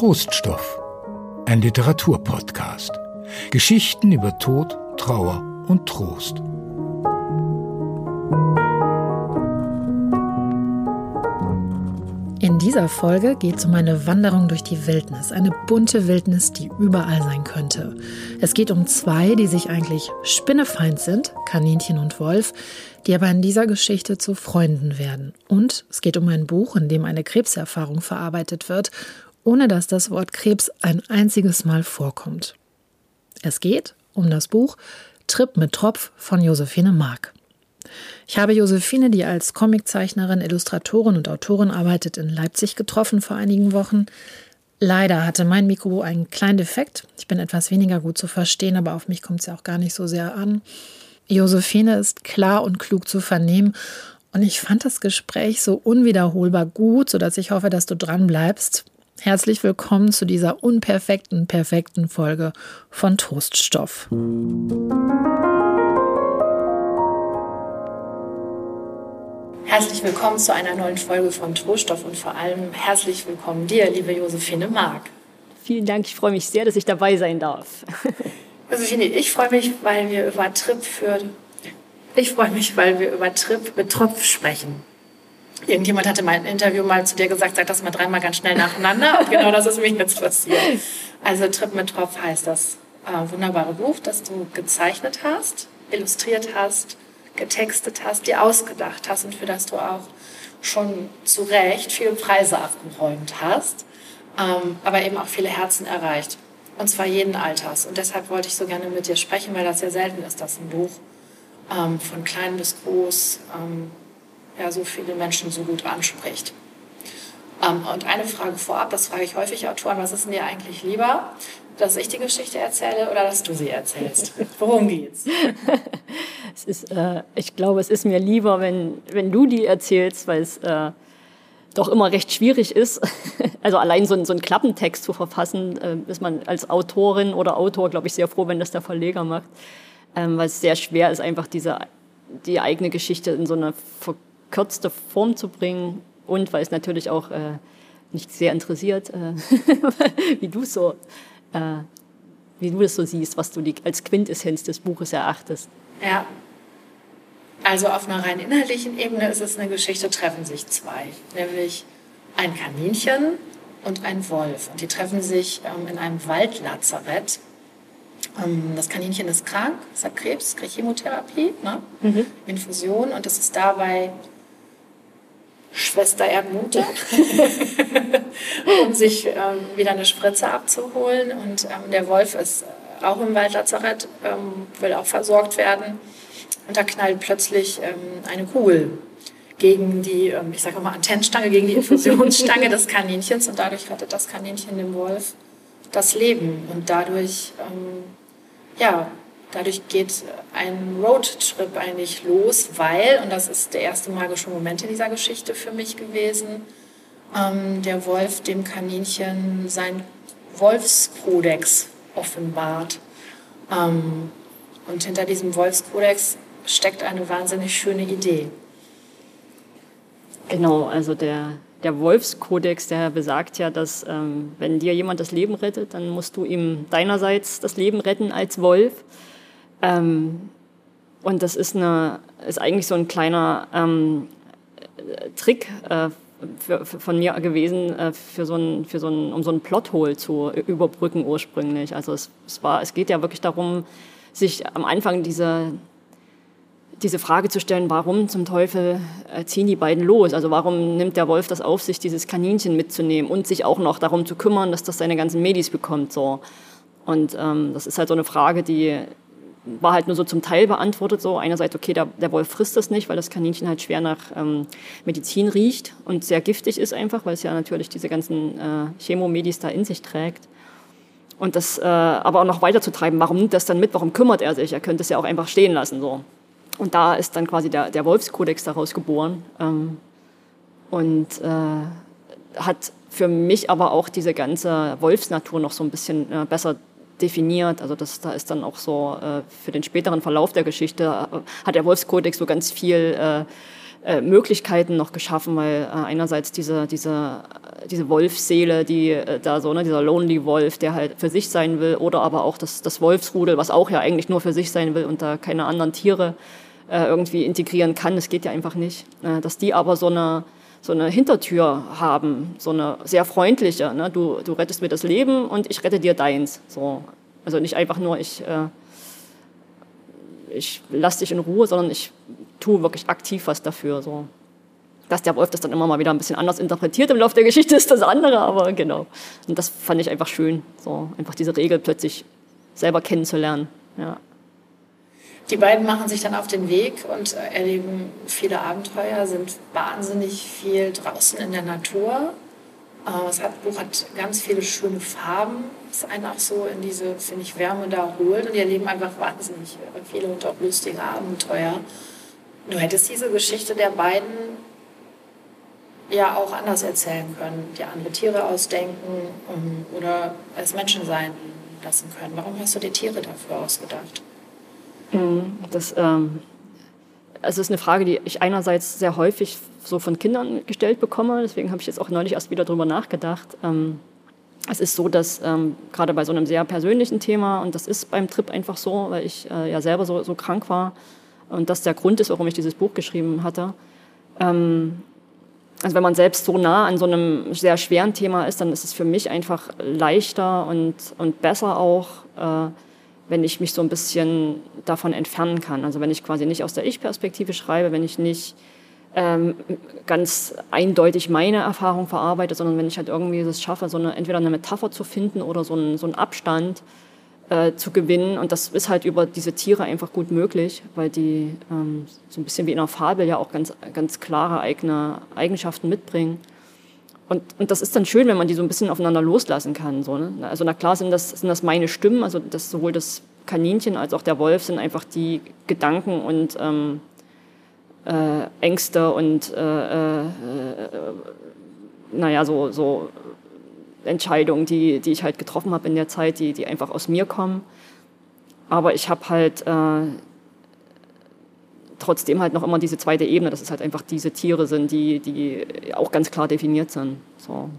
Troststoff, ein Literaturpodcast. Geschichten über Tod, Trauer und Trost. In dieser Folge geht es um eine Wanderung durch die Wildnis, eine bunte Wildnis, die überall sein könnte. Es geht um zwei, die sich eigentlich spinnefeind sind, Kaninchen und Wolf, die aber in dieser Geschichte zu Freunden werden. Und es geht um ein Buch, in dem eine Krebserfahrung verarbeitet wird, ohne dass das Wort Krebs ein einziges Mal vorkommt. Es geht um das Buch Trip mit Tropf von Josephine Mark. Ich habe Josephine, die als Comiczeichnerin, Illustratorin und Autorin arbeitet, in Leipzig getroffen vor einigen Wochen. Leider hatte mein Mikro einen kleinen Defekt. Ich bin etwas weniger gut zu verstehen, aber auf mich kommt es ja auch gar nicht so sehr an. Josephine ist klar und klug zu vernehmen und ich fand das Gespräch so unwiederholbar gut, sodass ich hoffe, dass du dran bleibst. Herzlich willkommen zu dieser unperfekten, perfekten Folge von Toaststoff. Herzlich willkommen zu einer neuen Folge von Troststoff und vor allem herzlich willkommen dir, liebe Josephine Mark. Vielen Dank, ich freue mich sehr, dass ich dabei sein darf. Josephine, ich freue mich, weil wir über Trip für ich freue mich, weil wir über Trip mit Tropf sprechen. Irgendjemand hatte mal ein Interview mal zu dir gesagt, sag das mal dreimal ganz schnell nacheinander. Und genau das ist mir jetzt passiert. Also Trip mit Tropf heißt das äh, wunderbare Buch, das du gezeichnet hast, illustriert hast, getextet hast, dir ausgedacht hast und für das du auch schon zu Recht viele Preise abgeräumt hast, ähm, aber eben auch viele Herzen erreicht. Und zwar jeden Alters. Und deshalb wollte ich so gerne mit dir sprechen, weil das sehr selten ist, dass ein Buch ähm, von klein bis groß ähm, ja, so viele Menschen so gut anspricht. Ähm, und eine Frage vorab, das frage ich häufig Autoren, was ist denn dir eigentlich lieber? dass ich die Geschichte erzähle oder dass du sie erzählst? Worum geht's? es ist, äh, ich glaube, es ist mir lieber, wenn, wenn du die erzählst, weil es äh, doch immer recht schwierig ist. also allein so, ein, so einen Klappentext zu verfassen, äh, ist man als Autorin oder Autor, glaube ich, sehr froh, wenn das der Verleger macht, ähm, weil es sehr schwer ist, einfach diese, die eigene Geschichte in so eine verkürzte Form zu bringen und weil es natürlich auch äh, nicht sehr interessiert, äh, wie du so äh, wie du das so siehst, was du die, als Quintessenz des Buches erachtest. Ja. Also auf einer rein inhaltlichen Ebene ist es eine Geschichte, treffen sich zwei, nämlich ein Kaninchen und ein Wolf. Und die treffen sich ähm, in einem Waldlazarett. Ähm, das Kaninchen ist krank, es hat Krebs, kriegt Chemotherapie, ne? Mhm. Infusion und es ist dabei Schwester Erdmute, um sich ähm, wieder eine Spritze abzuholen. Und ähm, der Wolf ist auch im Waldlazarett, ähm, will auch versorgt werden. Und da knallt plötzlich ähm, eine Kugel gegen die, ähm, ich sage mal, Antennenstange, gegen die Infusionsstange des Kaninchens. Und dadurch rettet das Kaninchen dem Wolf das Leben. Und dadurch, ähm, ja, Dadurch geht ein Roadtrip eigentlich los, weil, und das ist der erste magische Moment in dieser Geschichte für mich gewesen, ähm, der Wolf dem Kaninchen sein Wolfskodex offenbart. Ähm, und hinter diesem Wolfskodex steckt eine wahnsinnig schöne Idee. Genau, also der, der Wolfskodex, der besagt ja, dass ähm, wenn dir jemand das Leben rettet, dann musst du ihm deinerseits das Leben retten als Wolf. Ähm, und das ist, eine, ist eigentlich so ein kleiner ähm, Trick äh, für, für, von mir gewesen, äh, für so ein, für so ein, um so ein Plothole zu überbrücken ursprünglich. Also es, es, war, es geht ja wirklich darum, sich am Anfang diese, diese Frage zu stellen, warum zum Teufel äh, ziehen die beiden los? Also warum nimmt der Wolf das auf sich, dieses Kaninchen mitzunehmen und sich auch noch darum zu kümmern, dass das seine ganzen Medis bekommt? So. Und ähm, das ist halt so eine Frage, die war halt nur so zum Teil beantwortet. So einerseits, okay, der, der Wolf frisst das nicht, weil das Kaninchen halt schwer nach ähm, Medizin riecht und sehr giftig ist einfach, weil es ja natürlich diese ganzen äh, Chemomedis da in sich trägt. Und das äh, aber auch noch weiter zu treiben, warum nimmt das dann mit, warum kümmert er sich? Er könnte es ja auch einfach stehen lassen. So. Und da ist dann quasi der, der Wolfskodex daraus geboren. Ähm, und äh, hat für mich aber auch diese ganze Wolfsnatur noch so ein bisschen äh, besser definiert. Also das, da ist dann auch so äh, für den späteren Verlauf der Geschichte, äh, hat der Wolfskodex so ganz viel äh, äh, Möglichkeiten noch geschaffen, weil äh, einerseits diese, diese, diese Wolfsseele, die da so, ne, dieser Lonely Wolf, der halt für sich sein will, oder aber auch das, das Wolfsrudel, was auch ja eigentlich nur für sich sein will und da keine anderen Tiere irgendwie integrieren kann, das geht ja einfach nicht. Dass die aber so eine, so eine Hintertür haben, so eine sehr freundliche. Ne? Du, du rettest mir das Leben und ich rette dir deins. So. Also nicht einfach nur, ich, äh, ich lasse dich in Ruhe, sondern ich tue wirklich aktiv was dafür. So. Dass der Wolf das dann immer mal wieder ein bisschen anders interpretiert im Laufe der Geschichte, ist das andere, aber genau. Und das fand ich einfach schön, so einfach diese Regel plötzlich selber kennenzulernen. Ja. Die beiden machen sich dann auf den Weg und erleben viele Abenteuer, sind wahnsinnig viel draußen in der Natur. Äh, das Buch hat ganz viele schöne Farben, das einen auch so in diese, finde ich, Wärme da holt und die erleben einfach wahnsinnig viele und auch lustige Abenteuer. Du hättest diese Geschichte der beiden ja auch anders erzählen können, dir andere Tiere ausdenken ähm, oder als Menschen sein lassen können. Warum hast du dir Tiere dafür ausgedacht? Mhm. Das ähm, also ist eine Frage, die ich einerseits sehr häufig so von Kindern gestellt bekomme. Deswegen habe ich jetzt auch neulich erst wieder darüber nachgedacht. Ähm, es ist so, dass ähm, gerade bei so einem sehr persönlichen Thema, und das ist beim Trip einfach so, weil ich äh, ja selber so, so krank war und das der Grund ist, warum ich dieses Buch geschrieben hatte. Ähm, also wenn man selbst so nah an so einem sehr schweren Thema ist, dann ist es für mich einfach leichter und, und besser auch, äh, wenn ich mich so ein bisschen davon entfernen kann. Also wenn ich quasi nicht aus der Ich-Perspektive schreibe, wenn ich nicht ähm, ganz eindeutig meine Erfahrung verarbeite, sondern wenn ich halt irgendwie es schaffe, so eine, entweder eine Metapher zu finden oder so einen, so einen Abstand äh, zu gewinnen. Und das ist halt über diese Tiere einfach gut möglich, weil die ähm, so ein bisschen wie in einer Fabel ja auch ganz, ganz klare eigene Eigenschaften mitbringen. Und, und das ist dann schön, wenn man die so ein bisschen aufeinander loslassen kann. So, ne? Also na klar sind das, sind das meine Stimmen, also das, sowohl das Kaninchen als auch der Wolf sind einfach die Gedanken und ähm, äh, Ängste und äh, äh, naja, so, so Entscheidungen, die, die ich halt getroffen habe in der Zeit, die, die einfach aus mir kommen. Aber ich habe halt äh, trotzdem halt noch immer diese zweite Ebene, dass es halt einfach diese Tiere sind, die, die auch ganz klar definiert sind. So.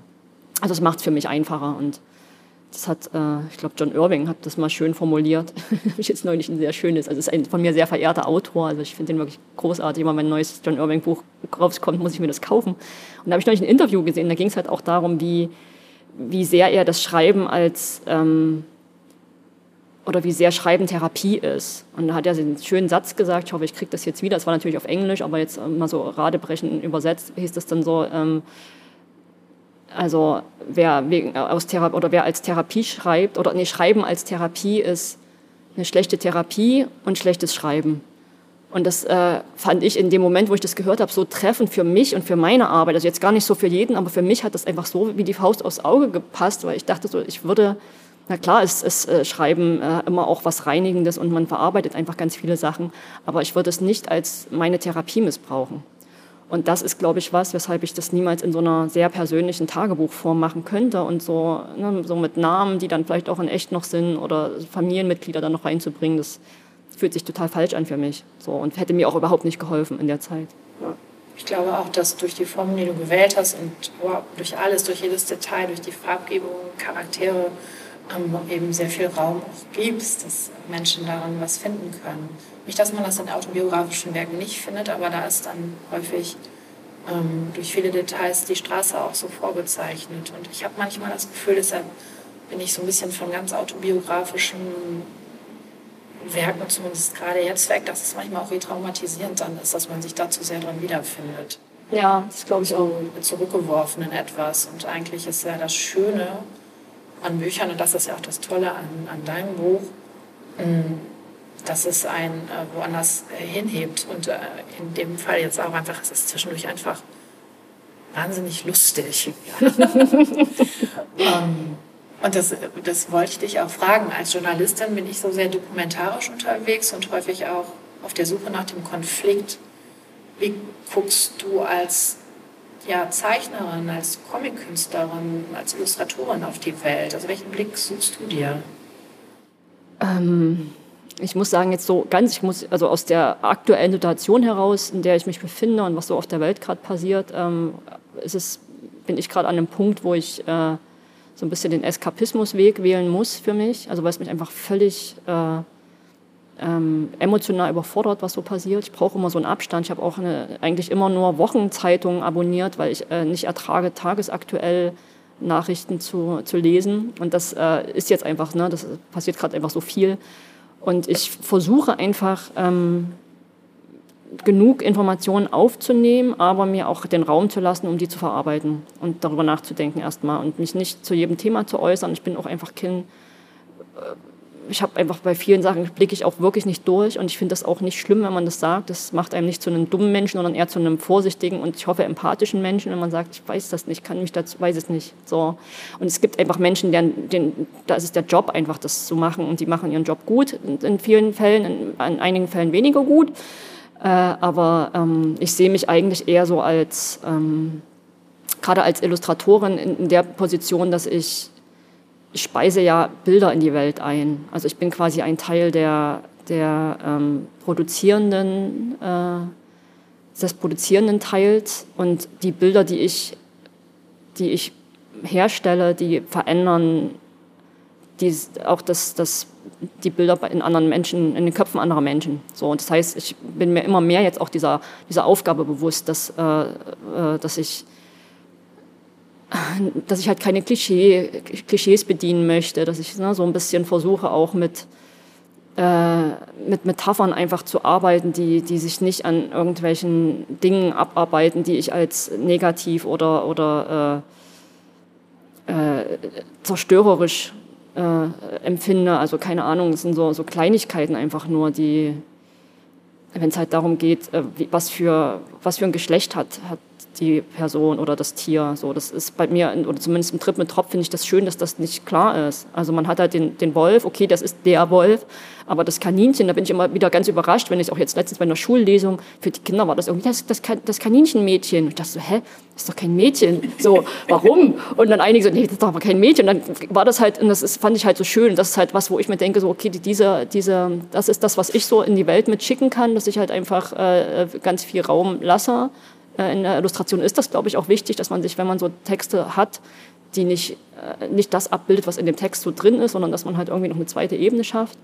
Also es macht es für mich einfacher und das hat, äh, ich glaube, John Irving hat das mal schön formuliert. ich jetzt neulich ein sehr schönes, also ist ein von mir sehr verehrter Autor, also ich finde den wirklich großartig. Immer wenn ein neues John Irving Buch rauskommt, muss ich mir das kaufen. Und da habe ich neulich ein Interview gesehen, da ging es halt auch darum, wie, wie sehr er das Schreiben als ähm, oder wie sehr Schreiben Therapie ist. Und da hat er einen schönen Satz gesagt, ich hoffe, ich kriege das jetzt wieder, das war natürlich auf Englisch, aber jetzt mal so radebrechen übersetzt, hieß das dann so, ähm, also wer, wegen, aus Thera oder wer als Therapie schreibt, oder nee, Schreiben als Therapie ist eine schlechte Therapie und schlechtes Schreiben. Und das äh, fand ich in dem Moment, wo ich das gehört habe, so treffend für mich und für meine Arbeit. Also jetzt gar nicht so für jeden, aber für mich hat das einfach so wie die Faust aufs Auge gepasst, weil ich dachte so, ich würde na klar ist, ist äh, Schreiben äh, immer auch was Reinigendes und man verarbeitet einfach ganz viele Sachen, aber ich würde es nicht als meine Therapie missbrauchen. Und das ist, glaube ich, was, weshalb ich das niemals in so einer sehr persönlichen Tagebuchform machen könnte und so, ne, so mit Namen, die dann vielleicht auch in echt noch sind oder Familienmitglieder dann noch reinzubringen, das fühlt sich total falsch an für mich. So, und hätte mir auch überhaupt nicht geholfen in der Zeit. Ich glaube auch, dass durch die Formen, die du gewählt hast und durch alles, durch jedes Detail, durch die Farbgebung, Charaktere, eben sehr viel Raum auch gibst, dass Menschen darin was finden können. Nicht, dass man das in autobiografischen Werken nicht findet, aber da ist dann häufig ähm, durch viele Details die Straße auch so vorgezeichnet. Und ich habe manchmal das Gefühl, deshalb bin ich so ein bisschen von ganz autobiografischen Werken, zumindest gerade jetzt weg, dass es manchmal auch retraumatisierend dann ist, dass man sich da zu sehr dran wiederfindet. Ja, das glaube ich auch. Zurückgeworfen in etwas. Und eigentlich ist ja das Schöne, an Büchern, und das ist ja auch das Tolle an, an deinem Buch, mm, dass es einen äh, woanders äh, hinhebt. Und äh, in dem Fall jetzt auch einfach, es ist zwischendurch einfach wahnsinnig lustig. ähm, und das, das wollte ich dich auch fragen. Als Journalistin bin ich so sehr dokumentarisch unterwegs und häufig auch auf der Suche nach dem Konflikt. Wie guckst du als ja, Zeichnerin, als Comic-Künstlerin, als Illustratorin auf die Welt? Also welchen Blick suchst du dir? Ähm, ich muss sagen, jetzt so ganz, ich muss, also aus der aktuellen Situation heraus, in der ich mich befinde und was so auf der Welt gerade passiert, ähm, ist es, bin ich gerade an einem Punkt, wo ich äh, so ein bisschen den Eskapismusweg wählen muss für mich. Also weil es mich einfach völlig äh, ähm, emotional überfordert, was so passiert. Ich brauche immer so einen Abstand. Ich habe auch eine, eigentlich immer nur Wochenzeitungen abonniert, weil ich äh, nicht ertrage, tagesaktuell Nachrichten zu, zu lesen. Und das äh, ist jetzt einfach, ne, das passiert gerade einfach so viel. Und ich versuche einfach ähm, genug Informationen aufzunehmen, aber mir auch den Raum zu lassen, um die zu verarbeiten und darüber nachzudenken erstmal und mich nicht zu jedem Thema zu äußern. Ich bin auch einfach kein äh, ich habe einfach bei vielen Sachen blicke ich auch wirklich nicht durch und ich finde das auch nicht schlimm, wenn man das sagt. Das macht einem nicht zu einem dummen Menschen, sondern eher zu einem vorsichtigen und ich hoffe empathischen Menschen, wenn man sagt, ich weiß das nicht, kann mich dazu, weiß es nicht. So. Und es gibt einfach Menschen, deren, denen, da ist es der Job einfach, das zu machen und die machen ihren Job gut, in vielen Fällen, in, in einigen Fällen weniger gut. Äh, aber ähm, ich sehe mich eigentlich eher so als, ähm, gerade als Illustratorin in, in der Position, dass ich ich speise ja Bilder in die Welt ein. Also ich bin quasi ein Teil der, der ähm, produzierenden, äh, des produzierenden Teils und die Bilder, die ich, die ich herstelle, die verändern die, auch das, das, die Bilder in anderen Menschen, in den Köpfen anderer Menschen. So, und das heißt, ich bin mir immer mehr jetzt auch dieser, dieser Aufgabe bewusst, dass, äh, äh, dass ich dass ich halt keine Klischee, Klischees bedienen möchte, dass ich ne, so ein bisschen versuche auch mit, äh, mit Metaphern einfach zu arbeiten, die, die sich nicht an irgendwelchen Dingen abarbeiten, die ich als negativ oder, oder äh, äh, zerstörerisch äh, empfinde. Also keine Ahnung, es sind so, so Kleinigkeiten einfach nur, die, wenn es halt darum geht, äh, was, für, was für ein Geschlecht hat, hat die Person oder das Tier. So, das ist bei mir, oder zumindest im Trip mit Tropf finde ich das schön, dass das nicht klar ist. Also man hat halt den, den Wolf, okay, das ist der Wolf, aber das Kaninchen, da bin ich immer wieder ganz überrascht, wenn ich auch jetzt letztens bei einer Schullesung, für die Kinder war das irgendwie das, das, das Kaninchenmädchen. Und ich dachte so, hä, das ist doch kein Mädchen. So, warum? Und dann einige so, nee, das ist doch aber kein Mädchen. Und dann war das halt, und das ist, fand ich halt so schön. Das ist halt was, wo ich mir denke, so, okay, diese, diese, das ist das, was ich so in die Welt mitschicken kann, dass ich halt einfach äh, ganz viel Raum lasse äh, in der Illustration ist das, glaube ich, auch wichtig, dass man sich, wenn man so Texte hat, die nicht, äh, nicht das abbildet, was in dem Text so drin ist, sondern dass man halt irgendwie noch eine zweite Ebene schafft.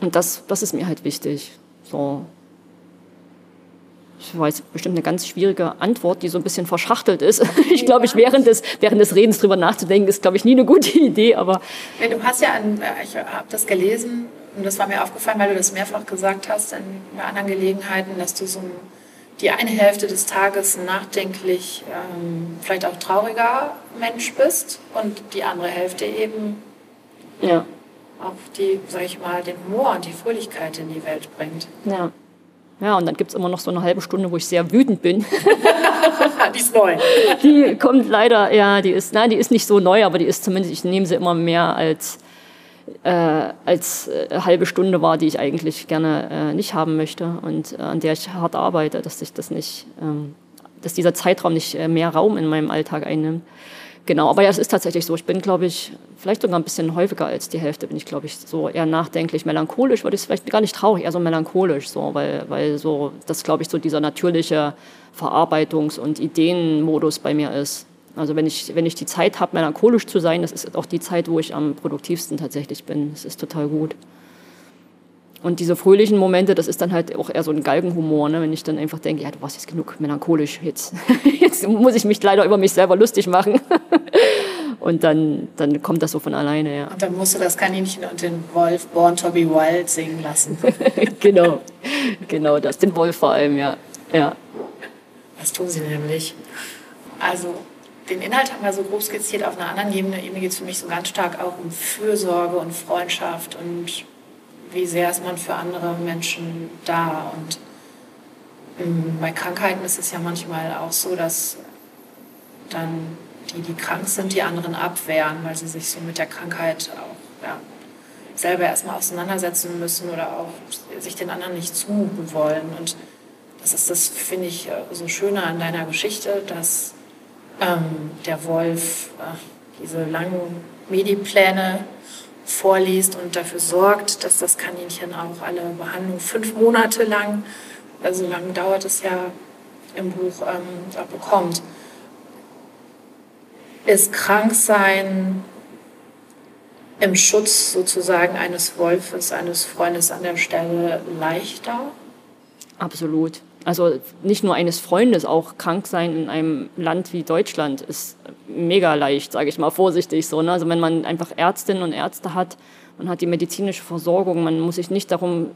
Und das, das ist mir halt wichtig. So. Ich weiß bestimmt eine ganz schwierige Antwort, die so ein bisschen verschachtelt ist. Ich glaube, ich während des, während des Redens drüber nachzudenken, ist, glaube ich, nie eine gute Idee. Aber du hast ja, an, äh, ich habe das gelesen und das war mir aufgefallen, weil du das mehrfach gesagt hast in anderen Gelegenheiten, dass du so ein die eine Hälfte des Tages nachdenklich, ähm, vielleicht auch trauriger Mensch bist und die andere Hälfte eben ja. auch die, sag ich mal, den Humor und die Fröhlichkeit in die Welt bringt. Ja. Ja, und dann gibt es immer noch so eine halbe Stunde, wo ich sehr wütend bin. die ist neu. Die kommt leider, ja, die ist, nein, die ist nicht so neu, aber die ist zumindest, ich nehme sie immer mehr als äh, als äh, halbe Stunde war, die ich eigentlich gerne äh, nicht haben möchte und äh, an der ich hart arbeite, dass ich das nicht, ähm, dass dieser Zeitraum nicht äh, mehr Raum in meinem Alltag einnimmt. Genau, aber ja, es ist tatsächlich so. Ich bin, glaube ich, vielleicht sogar ein bisschen häufiger als die Hälfte, bin ich, glaube ich, so eher nachdenklich, melancholisch, würde ich vielleicht gar nicht traurig, eher so melancholisch, so, weil, weil so, das, glaube ich, so dieser natürliche Verarbeitungs- und Ideenmodus bei mir ist. Also wenn ich, wenn ich die Zeit habe, melancholisch zu sein, das ist auch die Zeit, wo ich am produktivsten tatsächlich bin. Das ist total gut. Und diese fröhlichen Momente, das ist dann halt auch eher so ein Galgenhumor, ne? wenn ich dann einfach denke, ja, du warst jetzt genug melancholisch, jetzt, jetzt muss ich mich leider über mich selber lustig machen. und dann, dann kommt das so von alleine, ja. Und dann musst du das Kaninchen und den Wolf Born to be Wild singen lassen. genau, genau das, den Wolf vor allem, ja. ja. Das tun sie nämlich. Also den Inhalt haben wir so grob skizziert. Auf einer anderen Ebene, Ebene geht es für mich so ganz stark auch um Fürsorge und Freundschaft und wie sehr ist man für andere Menschen da. Und ähm, bei Krankheiten ist es ja manchmal auch so, dass dann die, die krank sind, die anderen abwehren, weil sie sich so mit der Krankheit auch ja, selber erstmal auseinandersetzen müssen oder auch sich den anderen nicht zuben wollen. Und das ist das, finde ich, äh, so schöner an deiner Geschichte, dass ähm, der Wolf äh, diese langen Medipläne vorliest und dafür sorgt, dass das Kaninchen auch alle Behandlungen fünf Monate lang, also lang dauert es ja im Buch, ähm, bekommt. Ist Kranksein im Schutz sozusagen eines Wolfes, eines Freundes an der Stelle leichter? Absolut. Also nicht nur eines Freundes, auch krank sein in einem Land wie Deutschland ist mega leicht, sage ich mal vorsichtig so. Ne? Also wenn man einfach Ärztinnen und Ärzte hat, man hat die medizinische Versorgung, man muss sich nicht darum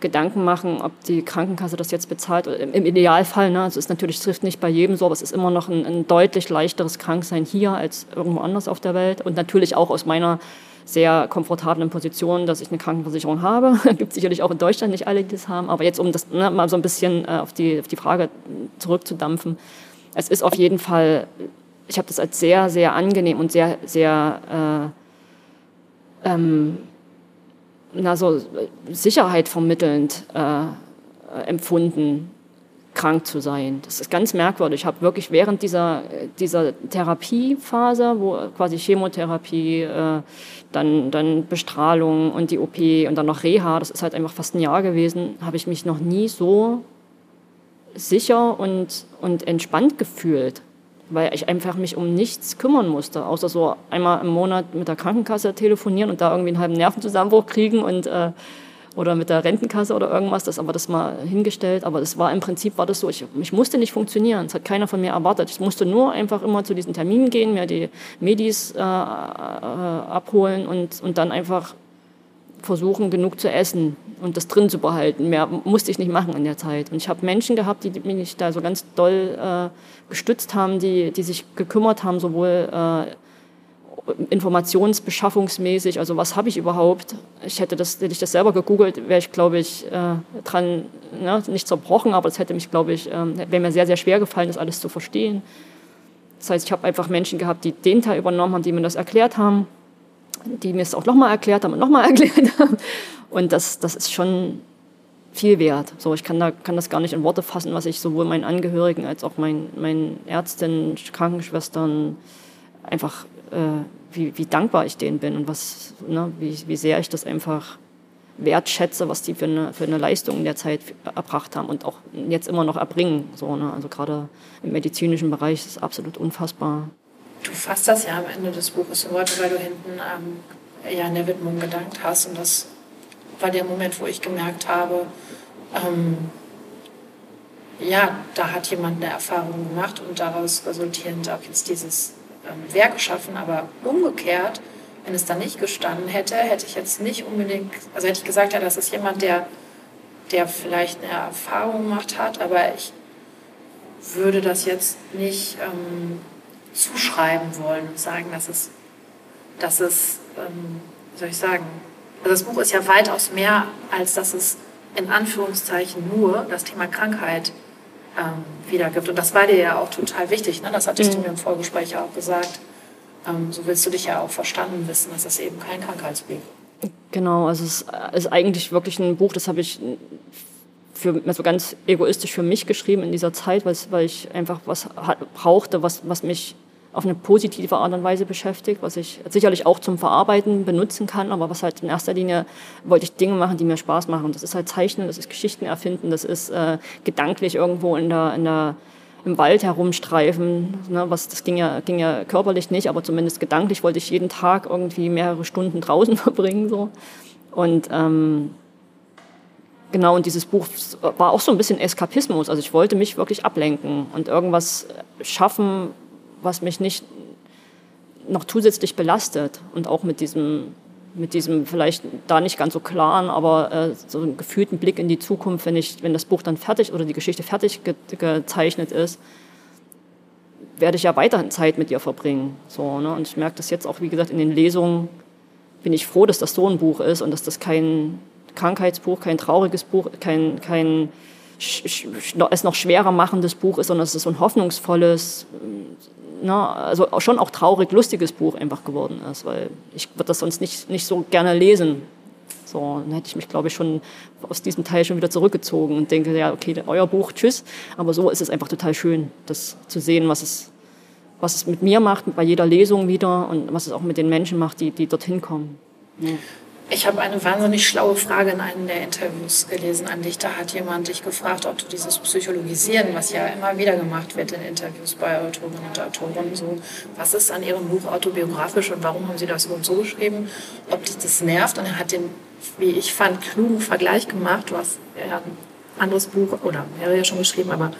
Gedanken machen, ob die Krankenkasse das jetzt bezahlt. Im Idealfall, ne, also ist natürlich, trifft nicht bei jedem so, aber es ist immer noch ein, ein deutlich leichteres Kranksein hier als irgendwo anders auf der Welt. Und natürlich auch aus meiner sehr komfortablen Position, dass ich eine Krankenversicherung habe. Gibt sicherlich auch in Deutschland nicht alle, die das haben. Aber jetzt, um das ne, mal so ein bisschen äh, auf, die, auf die Frage zurückzudampfen. Es ist auf jeden Fall, ich habe das als sehr, sehr angenehm und sehr, sehr äh, ähm, na, so Sicherheit vermittelnd äh, empfunden, krank zu sein. Das ist ganz merkwürdig. Ich habe wirklich während dieser, dieser Therapiephase, wo quasi Chemotherapie, äh, dann, dann Bestrahlung und die OP und dann noch Reha, das ist halt einfach fast ein Jahr gewesen, habe ich mich noch nie so sicher und, und entspannt gefühlt, weil ich einfach mich um nichts kümmern musste, außer so einmal im Monat mit der Krankenkasse telefonieren und da irgendwie einen halben Nervenzusammenbruch kriegen und äh, oder mit der Rentenkasse oder irgendwas, das aber das mal hingestellt. Aber das war im Prinzip war das so, ich, ich musste nicht funktionieren. Das hat keiner von mir erwartet. Ich musste nur einfach immer zu diesen Terminen gehen, mir die Medis äh, äh, abholen und, und dann einfach versuchen, genug zu essen und das drin zu behalten. Mehr musste ich nicht machen in der Zeit. Und ich habe Menschen gehabt, die mich da so ganz doll äh, gestützt haben, die, die sich gekümmert haben, sowohl äh, informationsbeschaffungsmäßig, also was habe ich überhaupt? Ich hätte das, hätte ich das selber gegoogelt, wäre ich, glaube ich, äh, dran, ne, nicht zerbrochen, aber es hätte mich, glaube ich, äh, wäre mir sehr, sehr schwer gefallen, das alles zu verstehen. Das heißt, ich habe einfach Menschen gehabt, die den Teil übernommen haben, die mir das erklärt haben, die mir es auch nochmal erklärt haben und nochmal erklärt haben. Und das, das ist schon viel wert. So, ich kann, da, kann das gar nicht in Worte fassen, was ich sowohl meinen Angehörigen als auch meinen, meinen Ärztinnen, Krankenschwestern einfach wie, wie dankbar ich denen bin und was, ne, wie, wie sehr ich das einfach wertschätze, was die für eine, für eine Leistung in der Zeit erbracht haben und auch jetzt immer noch erbringen. So, ne? Also gerade im medizinischen Bereich ist es absolut unfassbar. Du fasst das ja am Ende des Buches in Worte, weil du hinten ähm, ja in der Widmung gedankt hast. Und das war der Moment, wo ich gemerkt habe, ähm, ja, da hat jemand eine Erfahrung gemacht und daraus resultierend auch jetzt dieses ähm, geschaffen, aber umgekehrt, wenn es da nicht gestanden hätte, hätte ich jetzt nicht unbedingt, also hätte ich gesagt, ja, das ist jemand, der, der vielleicht eine Erfahrung gemacht hat, aber ich würde das jetzt nicht ähm, zuschreiben wollen und sagen, dass es, dass es ähm, wie soll ich sagen, also das Buch ist ja weitaus mehr, als dass es in Anführungszeichen nur das Thema Krankheit ähm, wiedergibt. Und das war dir ja auch total wichtig. Ne? Das hattest mhm. du mir im Vorgespräch ja auch gesagt. Ähm, so willst du dich ja auch verstanden wissen, dass das eben kein Krankheitsbuch ist. Genau, also es ist eigentlich wirklich ein Buch, das habe ich für, also ganz egoistisch für mich geschrieben in dieser Zeit, weil, ich einfach was brauchte, was, was mich auf eine positive Art und Weise beschäftigt, was ich sicherlich auch zum Verarbeiten benutzen kann, aber was halt in erster Linie wollte ich Dinge machen, die mir Spaß machen. Das ist halt Zeichnen, das ist Geschichten erfinden, das ist äh, gedanklich irgendwo in der, in der, im Wald herumstreifen. Ne, was, das ging ja, ging ja körperlich nicht, aber zumindest gedanklich wollte ich jeden Tag irgendwie mehrere Stunden draußen verbringen. So. Und ähm, genau, und dieses Buch war auch so ein bisschen Eskapismus. Also ich wollte mich wirklich ablenken und irgendwas schaffen, was mich nicht noch zusätzlich belastet und auch mit diesem, mit diesem vielleicht da nicht ganz so klaren, aber äh, so einen gefühlten Blick in die Zukunft, wenn, ich, wenn das Buch dann fertig oder die Geschichte fertig ge gezeichnet ist, werde ich ja weiterhin Zeit mit ihr verbringen. So, ne? Und ich merke das jetzt auch, wie gesagt, in den Lesungen bin ich froh, dass das so ein Buch ist und dass das kein Krankheitsbuch, kein trauriges Buch, kein, kein es noch schwerer machendes Buch ist, sondern es ist so ein hoffnungsvolles, ne, also schon auch traurig lustiges Buch einfach geworden ist, weil ich würde das sonst nicht, nicht so gerne lesen. So, dann hätte ich mich, glaube ich, schon aus diesem Teil schon wieder zurückgezogen und denke, ja, okay, euer Buch, tschüss. Aber so ist es einfach total schön, das zu sehen, was es, was es mit mir macht, bei jeder Lesung wieder und was es auch mit den Menschen macht, die, die dorthin kommen. Ja. Ich habe eine wahnsinnig schlaue Frage in einem der Interviews gelesen an dich. Da hat jemand dich gefragt, ob du dieses Psychologisieren, was ja immer wieder gemacht wird in Interviews bei Autorinnen und Autoren, so, was ist an ihrem Buch autobiografisch und warum haben sie das so und so geschrieben, ob dich das nervt. Und er hat den, wie ich fand, klugen Vergleich gemacht. Du hast ja, ein anderes Buch, oder er hat ja schon geschrieben, aber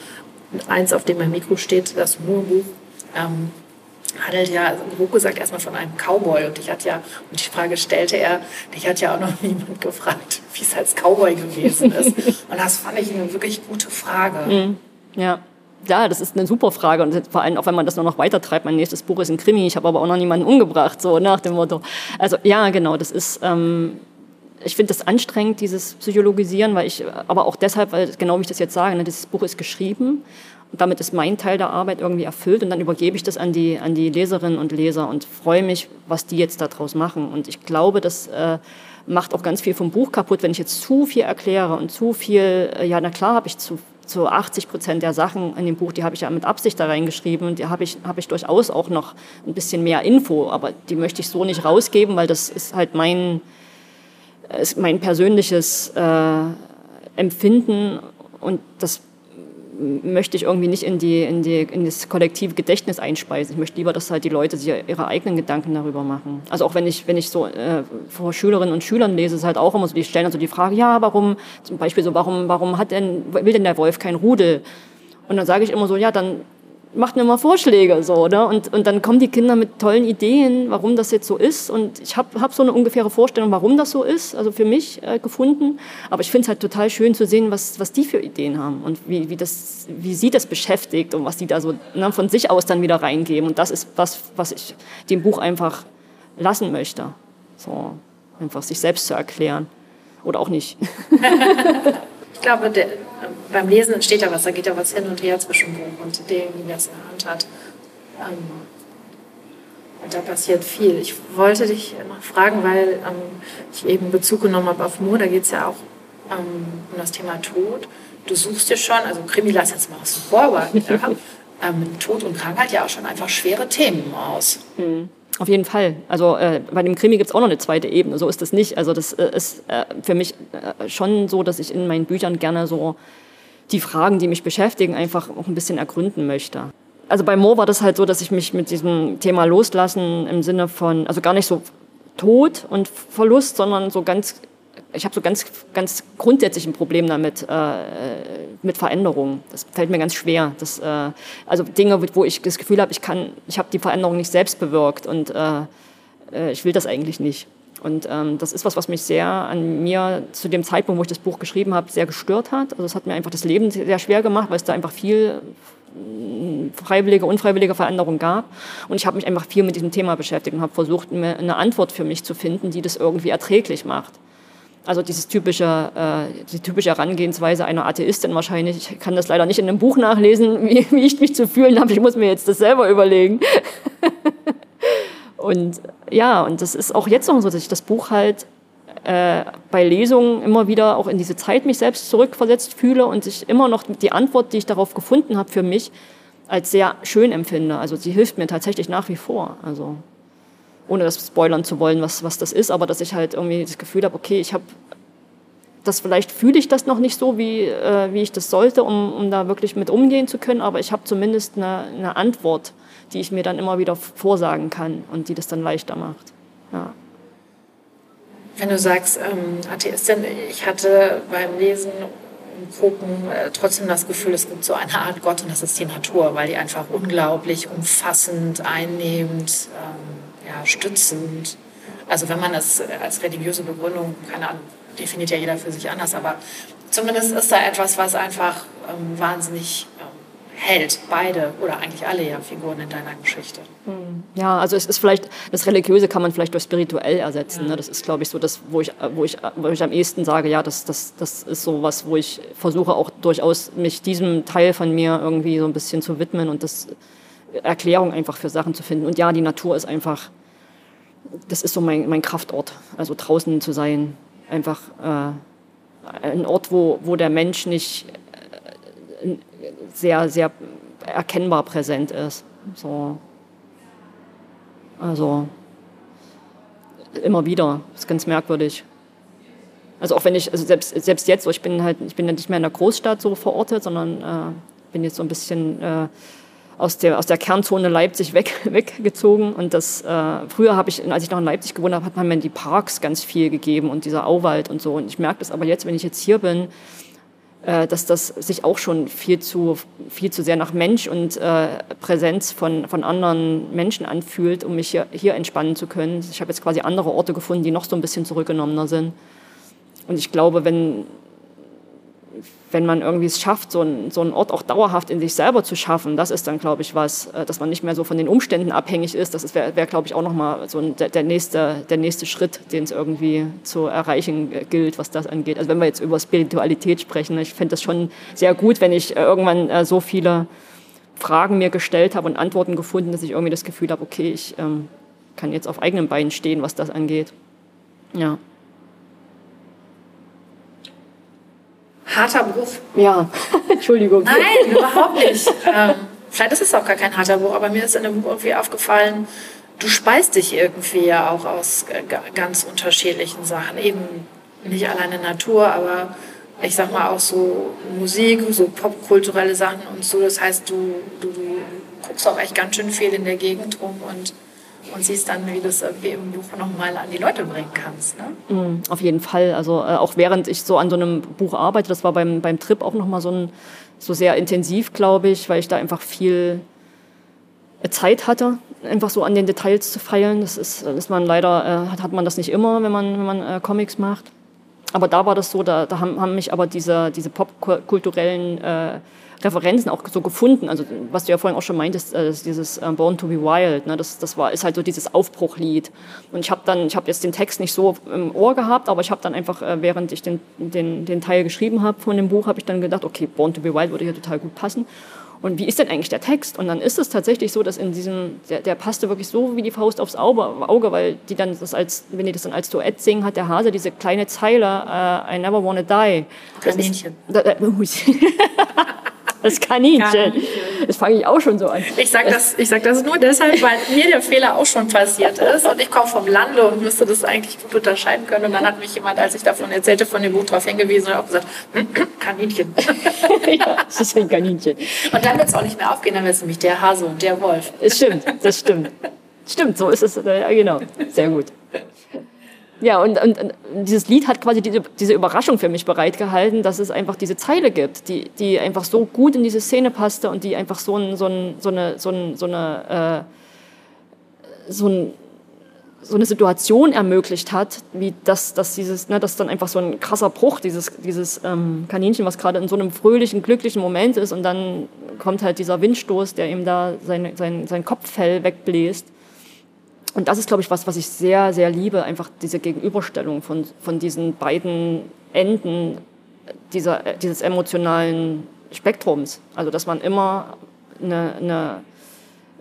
eins, auf dem mein Mikro steht, das Moorbuch. Ähm, handelt ja grob gesagt erstmal von einem Cowboy. Und ich hatte ja, und die Frage stellte er, dich hat ja auch noch niemand gefragt, wie es als Cowboy gewesen ist. und das fand ich eine wirklich gute Frage. Mhm. Ja. Ja, das ist eine super Frage und vor allem auch, wenn man das nur noch weiter treibt. Mein nächstes Buch ist ein Krimi, ich habe aber auch noch niemanden umgebracht, so nach dem Motto. Also ja, genau, das ist, ähm, ich finde das anstrengend, dieses Psychologisieren, weil ich, aber auch deshalb, weil genau wie ich das jetzt sage, ne, dieses Buch ist geschrieben und damit ist mein Teil der Arbeit irgendwie erfüllt und dann übergebe ich das an die, an die Leserinnen und Leser und freue mich, was die jetzt daraus machen. Und ich glaube, das äh, macht auch ganz viel vom Buch kaputt, wenn ich jetzt zu viel erkläre und zu viel, äh, ja, na klar habe ich zu, zu 80 Prozent der Sachen in dem Buch, die habe ich ja mit Absicht da reingeschrieben und die habe ich, habe ich durchaus auch noch ein bisschen mehr Info, aber die möchte ich so nicht rausgeben, weil das ist halt mein, ist mein persönliches äh, Empfinden und das möchte ich irgendwie nicht in, die, in, die, in das kollektive Gedächtnis einspeisen. Ich möchte lieber, dass halt die Leute sich ihre eigenen Gedanken darüber machen. Also auch wenn ich, wenn ich so äh, vor Schülerinnen und Schülern lese, ist halt auch immer so, die stellen also die Frage, ja, warum, zum Beispiel so, warum, warum hat denn, will denn der Wolf kein Rudel? Und dann sage ich immer so, ja, dann macht mir mal Vorschläge so, ne? Und, und dann kommen die Kinder mit tollen Ideen, warum das jetzt so ist. Und ich habe hab so eine ungefähre Vorstellung, warum das so ist, also für mich äh, gefunden. Aber ich finde es halt total schön zu sehen, was, was die für Ideen haben und wie, wie, das, wie sie das beschäftigt und was die da so ne, von sich aus dann wieder reingeben. Und das ist was, was ich dem Buch einfach lassen möchte. So, einfach sich selbst zu erklären. Oder auch nicht. ich glaube, der, beim Lesen entsteht ja was, da geht ja was hin und her zwischen Buch und dem, der es in der Hand hat. Ähm, und da passiert viel. Ich wollte dich noch fragen, weil ähm, ich eben Bezug genommen habe auf Moore, da geht es ja auch ähm, um das Thema Tod. Du suchst dir schon, also Krimi lass jetzt mal außen vor, aber ähm, Tod und Krankheit ja auch schon einfach schwere Themen aus. Mhm. Auf jeden Fall. Also äh, bei dem Krimi gibt es auch noch eine zweite Ebene. So ist das nicht. Also das äh, ist äh, für mich äh, schon so, dass ich in meinen Büchern gerne so die Fragen, die mich beschäftigen, einfach auch ein bisschen ergründen möchte. Also bei Mo war das halt so, dass ich mich mit diesem Thema loslassen im Sinne von, also gar nicht so Tod und Verlust, sondern so ganz ich habe so ganz, ganz grundsätzlich ein Problem damit, äh, mit Veränderungen. Das fällt mir ganz schwer. Das, äh, also Dinge, wo ich das Gefühl habe, ich kann, ich habe die Veränderung nicht selbst bewirkt und äh, äh, ich will das eigentlich nicht. Und ähm, das ist was, was mich sehr an mir zu dem Zeitpunkt, wo ich das Buch geschrieben habe, sehr gestört hat. Also es hat mir einfach das Leben sehr schwer gemacht, weil es da einfach viel mm, freiwillige, unfreiwillige Veränderung gab. Und ich habe mich einfach viel mit diesem Thema beschäftigt und habe versucht, eine Antwort für mich zu finden, die das irgendwie erträglich macht. Also dieses typische, äh, die typische Herangehensweise einer Atheistin wahrscheinlich. Ich kann das leider nicht in einem Buch nachlesen, wie, wie ich mich zu fühlen habe. Ich muss mir jetzt das selber überlegen. und ja, und das ist auch jetzt noch so, dass ich das Buch halt äh, bei Lesungen immer wieder auch in diese Zeit mich selbst zurückversetzt fühle und ich immer noch die Antwort, die ich darauf gefunden habe für mich, als sehr schön empfinde. Also sie hilft mir tatsächlich nach wie vor. Also ohne das spoilern zu wollen, was, was das ist, aber dass ich halt irgendwie das Gefühl habe, okay, ich habe das vielleicht fühle ich das noch nicht so, wie, äh, wie ich das sollte, um, um da wirklich mit umgehen zu können, aber ich habe zumindest eine, eine Antwort, die ich mir dann immer wieder vorsagen kann und die das dann leichter macht. Ja. Wenn du sagst, ähm, Atheistin, ich hatte beim Lesen und Gucken äh, trotzdem das Gefühl, es gibt so eine Art Gott und das ist die Natur, weil die einfach unglaublich umfassend, einnehmend, ähm, ja, stützend. Also wenn man das als religiöse Begründung, keine Ahnung, definiert ja jeder für sich anders, aber zumindest ist da etwas, was einfach ähm, wahnsinnig hält, beide oder eigentlich alle ja Figuren in deiner Geschichte. Hm. Ja, also es ist vielleicht, das Religiöse kann man vielleicht durch spirituell ersetzen. Ja. Ne? Das ist, glaube ich, so das, wo ich, wo, ich, wo ich am ehesten sage, ja, das, das, das ist so was, wo ich versuche auch durchaus mich diesem Teil von mir irgendwie so ein bisschen zu widmen und das Erklärung einfach für Sachen zu finden. Und ja, die Natur ist einfach, das ist so mein, mein Kraftort, also draußen zu sein, einfach äh, ein Ort, wo, wo der Mensch nicht äh, sehr, sehr erkennbar präsent ist. So. Also Immer wieder. Das ist ganz merkwürdig. Also auch wenn ich, also selbst, selbst jetzt, so ich bin halt, ich bin ja nicht mehr in der Großstadt so verortet, sondern äh, bin jetzt so ein bisschen äh, aus der, aus der Kernzone Leipzig weg, weggezogen. Und das, äh, früher habe ich, als ich noch in Leipzig gewohnt habe, hat man mir die Parks ganz viel gegeben und dieser Auwald und so. Und ich merke das aber jetzt, wenn ich jetzt hier bin, dass das sich auch schon viel zu, viel zu sehr nach Mensch und äh, Präsenz von, von anderen Menschen anfühlt, um mich hier, hier entspannen zu können. Ich habe jetzt quasi andere Orte gefunden, die noch so ein bisschen zurückgenommener sind. Und ich glaube, wenn, wenn man irgendwie es schafft, so, ein, so einen Ort auch dauerhaft in sich selber zu schaffen, das ist dann, glaube ich, was, äh, dass man nicht mehr so von den Umständen abhängig ist. Das wäre, wär, glaube ich, auch nochmal so ein, der, der, nächste, der nächste Schritt, den es irgendwie zu erreichen äh, gilt, was das angeht. Also wenn wir jetzt über Spiritualität sprechen, ich fände das schon sehr gut, wenn ich äh, irgendwann so viele Fragen mir gestellt habe und Antworten gefunden, dass ich irgendwie das Gefühl habe, okay, ich ähm, kann jetzt auf eigenen Beinen stehen, was das angeht. Ja. Harter Bruch. Ja, Entschuldigung. Nein, überhaupt nicht. ähm, vielleicht ist es auch gar kein harter Bruch, aber mir ist in dem Buch irgendwie aufgefallen, du speist dich irgendwie ja auch aus ganz unterschiedlichen Sachen. Eben nicht alleine Natur, aber ich sag mal auch so Musik, so popkulturelle Sachen und so. Das heißt, du, du, du guckst auch echt ganz schön viel in der Gegend rum und und siehst dann, wie du es im Buch nochmal an die Leute bringen kannst. Ne? Mm, auf jeden Fall. Also äh, auch während ich so an so einem Buch arbeite, das war beim, beim Trip auch nochmal so, so sehr intensiv, glaube ich, weil ich da einfach viel äh, Zeit hatte, einfach so an den Details zu feilen. Das ist, ist man leider, äh, hat, hat man das nicht immer, wenn man, wenn man äh, Comics macht. Aber da war das so, da, da haben, haben mich aber diese, diese popkulturellen äh, Referenzen auch so gefunden. Also was du ja vorhin auch schon meintest, äh, dieses äh, Born to be Wild, ne, das, das war, ist halt so dieses Aufbruchlied. Und ich habe dann, ich habe jetzt den Text nicht so im Ohr gehabt, aber ich habe dann einfach, äh, während ich den, den, den Teil geschrieben habe von dem Buch, habe ich dann gedacht, okay, Born to be Wild würde hier total gut passen. Und wie ist denn eigentlich der Text? Und dann ist es tatsächlich so, dass in diesem, der, der passte wirklich so wie die Faust aufs Auge, weil die dann das als, wenn die das dann als Duett singen, hat der Hase diese kleine Zeile, uh, I never wanna die. Das, das, Das Kaninchen. Das fange ich auch schon so an. Ich sage das, sag das nur deshalb, weil mir der Fehler auch schon passiert ist. Und ich komme vom Lande und müsste das eigentlich gut unterscheiden können. Und dann hat mich jemand, als ich davon erzählte, von dem Buch darauf hingewiesen und auch gesagt, Kaninchen. ja, das ist ein Kaninchen. Und dann wird es auch nicht mehr aufgehen, dann wird es nämlich der Hase und der Wolf. Das stimmt, das stimmt. Stimmt, so ist es. Ja, genau. Sehr gut. Ja, und, und, und, dieses Lied hat quasi diese, diese Überraschung für mich bereitgehalten, dass es einfach diese Zeile gibt, die, die einfach so gut in diese Szene passte und die einfach so, ein, so, ein, so eine, ein, so eine, äh, so, ein, so eine Situation ermöglicht hat, wie das, dass dieses, ne, dass dann einfach so ein krasser Bruch, dieses, dieses ähm, Kaninchen, was gerade in so einem fröhlichen, glücklichen Moment ist und dann kommt halt dieser Windstoß, der ihm da sein, sein, sein Kopffell wegbläst und das ist, glaube ich, was, was ich sehr, sehr liebe, einfach diese Gegenüberstellung von, von diesen beiden Enden dieser, dieses emotionalen Spektrums. Also, dass man immer eine, eine,